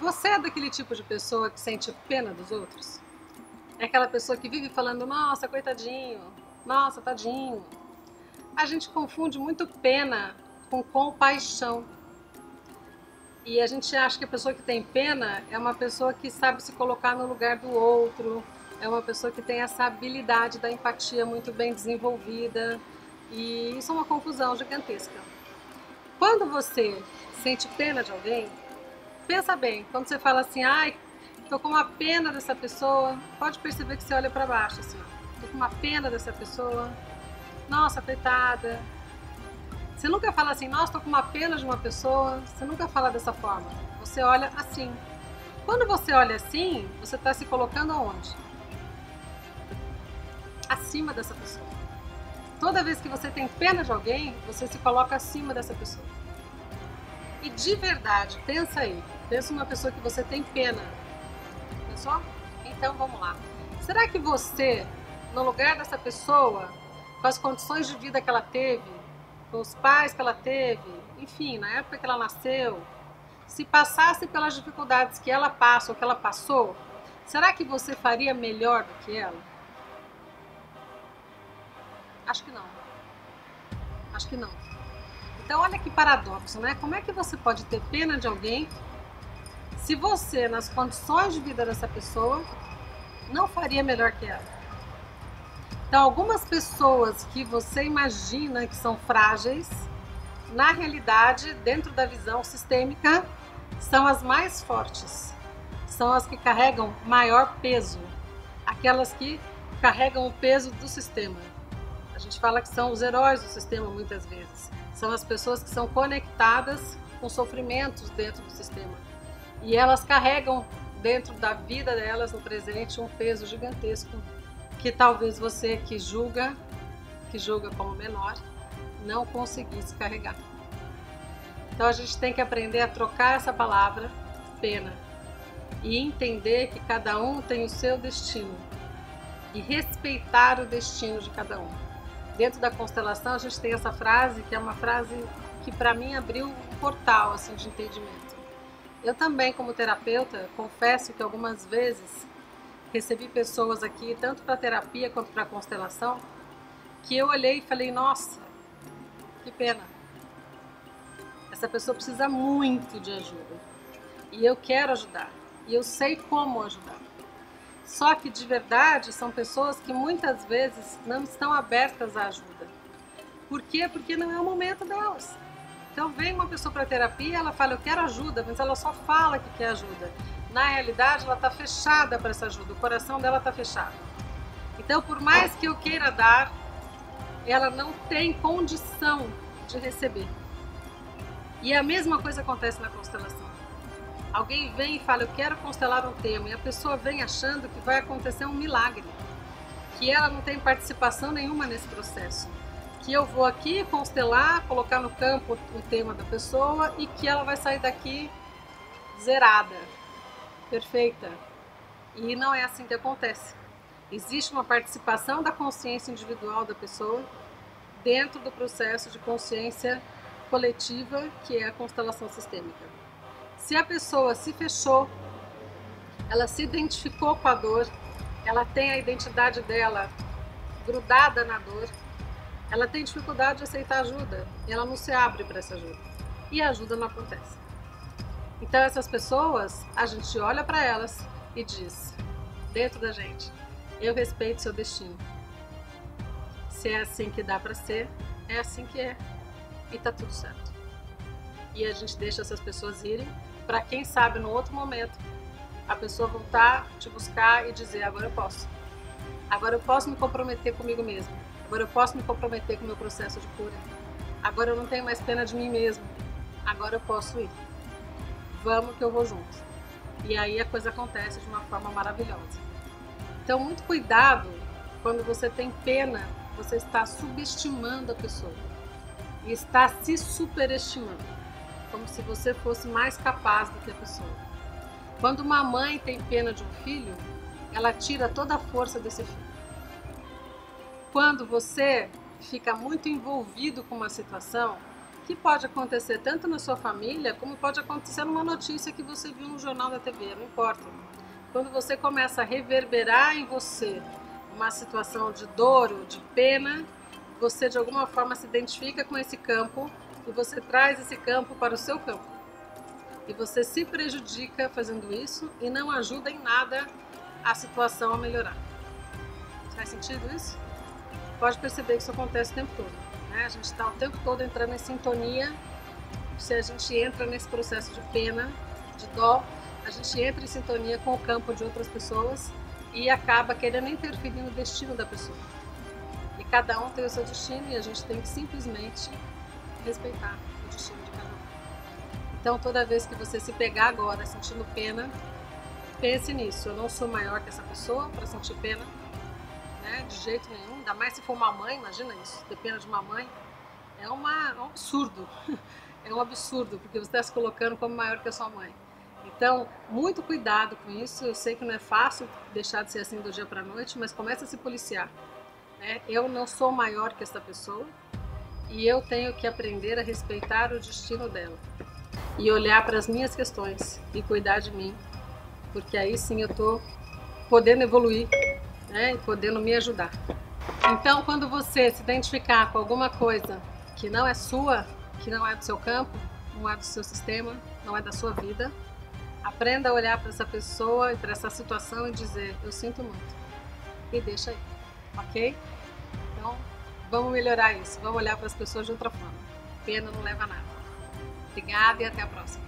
Você é daquele tipo de pessoa que sente pena dos outros? É aquela pessoa que vive falando, nossa, coitadinho, nossa, tadinho. A gente confunde muito pena com compaixão. E a gente acha que a pessoa que tem pena é uma pessoa que sabe se colocar no lugar do outro, é uma pessoa que tem essa habilidade da empatia muito bem desenvolvida. E isso é uma confusão gigantesca. Quando você sente pena de alguém, pensa bem. Quando você fala assim, ai, tô com uma pena dessa pessoa, pode perceber que você olha para baixo assim, tô com uma pena dessa pessoa. Nossa, coitada, você nunca fala assim, nossa, tô com uma pena de uma pessoa. Você nunca fala dessa forma. Você olha assim. Quando você olha assim, você está se colocando aonde? Acima dessa pessoa. Toda vez que você tem pena de alguém, você se coloca acima dessa pessoa. E de verdade, pensa aí. Pensa numa pessoa que você tem pena. Pensou? Então vamos lá. Será que você, no lugar dessa pessoa, com as condições de vida que ela teve, com os pais que ela teve, enfim, na época que ela nasceu, se passasse pelas dificuldades que ela passa ou que ela passou, será que você faria melhor do que ela? Acho que não. Acho que não. Então, olha que paradoxo, né? Como é que você pode ter pena de alguém se você, nas condições de vida dessa pessoa, não faria melhor que ela? Então, algumas pessoas que você imagina que são frágeis, na realidade, dentro da visão sistêmica, são as mais fortes, são as que carregam maior peso, aquelas que carregam o peso do sistema. A gente fala que são os heróis do sistema muitas vezes, são as pessoas que são conectadas com sofrimentos dentro do sistema e elas carregam dentro da vida delas no presente um peso gigantesco que talvez você que julga, que julga como menor, não conseguisse carregar. Então a gente tem que aprender a trocar essa palavra pena e entender que cada um tem o seu destino e respeitar o destino de cada um. Dentro da constelação a gente tem essa frase que é uma frase que para mim abriu um portal assim de entendimento. Eu também como terapeuta confesso que algumas vezes recebi pessoas aqui, tanto para terapia quanto para constelação, que eu olhei e falei: nossa, que pena. Essa pessoa precisa muito de ajuda. E eu quero ajudar. E eu sei como ajudar. Só que de verdade são pessoas que muitas vezes não estão abertas à ajuda. Por quê? Porque não é o momento delas. Então vem uma pessoa para terapia, ela fala eu quero ajuda, mas ela só fala que quer ajuda na realidade ela está fechada para essa ajuda, o coração dela está fechado. Então, por mais que eu queira dar, ela não tem condição de receber. E a mesma coisa acontece na constelação. Alguém vem e fala, eu quero constelar um tema, e a pessoa vem achando que vai acontecer um milagre, que ela não tem participação nenhuma nesse processo. Que eu vou aqui constelar, colocar no campo o tema da pessoa e que ela vai sair daqui zerada, perfeita. E não é assim que acontece. Existe uma participação da consciência individual da pessoa dentro do processo de consciência coletiva, que é a constelação sistêmica. Se a pessoa se fechou, ela se identificou com a dor, ela tem a identidade dela grudada na dor, ela tem dificuldade de aceitar ajuda, ela não se abre para essa ajuda. E a ajuda não acontece. Então essas pessoas, a gente olha para elas e diz, dentro da gente, eu respeito seu destino. Se é assim que dá para ser, é assim que é. E tá tudo certo. E a gente deixa essas pessoas irem para quem sabe no outro momento a pessoa voltar, te buscar e dizer agora eu posso. Agora eu posso me comprometer comigo mesmo. Agora eu posso me comprometer com o meu processo de cura. Agora eu não tenho mais pena de mim mesmo. Agora eu posso ir vamos que eu vou junto. E aí a coisa acontece de uma forma maravilhosa. Então, muito cuidado quando você tem pena, você está subestimando a pessoa e está se superestimando, como se você fosse mais capaz do que a pessoa. Quando uma mãe tem pena de um filho, ela tira toda a força desse filho. Quando você fica muito envolvido com uma situação, que pode acontecer tanto na sua família, como pode acontecer numa notícia que você viu no jornal da TV, não importa. Quando você começa a reverberar em você uma situação de dor ou de pena, você de alguma forma se identifica com esse campo e você traz esse campo para o seu campo. E você se prejudica fazendo isso e não ajuda em nada a situação a melhorar. Faz sentido isso? Pode perceber que isso acontece o tempo todo. Né? A gente está o tempo todo entrando em sintonia. Se a gente entra nesse processo de pena, de dó, a gente entra em sintonia com o campo de outras pessoas e acaba querendo interferir no destino da pessoa. E cada um tem o seu destino e a gente tem que simplesmente respeitar o destino de cada um. Então, toda vez que você se pegar agora sentindo pena, pense nisso. Eu não sou maior que essa pessoa para sentir pena né? De jeito nenhum. Ainda mais se for uma mãe, imagina isso, pena de uma mãe. É, uma, é um absurdo. É um absurdo, porque você está se colocando como maior que a sua mãe. Então, muito cuidado com isso. Eu sei que não é fácil deixar de ser assim do dia para a noite, mas comece a se policiar. Né? Eu não sou maior que essa pessoa e eu tenho que aprender a respeitar o destino dela e olhar para as minhas questões e cuidar de mim, porque aí sim eu estou podendo evoluir né, e podendo me ajudar. Então, quando você se identificar com alguma coisa que não é sua, que não é do seu campo, não é do seu sistema, não é da sua vida, aprenda a olhar para essa pessoa e para essa situação e dizer: Eu sinto muito. E deixa aí, ok? Então, vamos melhorar isso, vamos olhar para as pessoas de outra forma. Pena não leva a nada. Obrigada e até a próxima.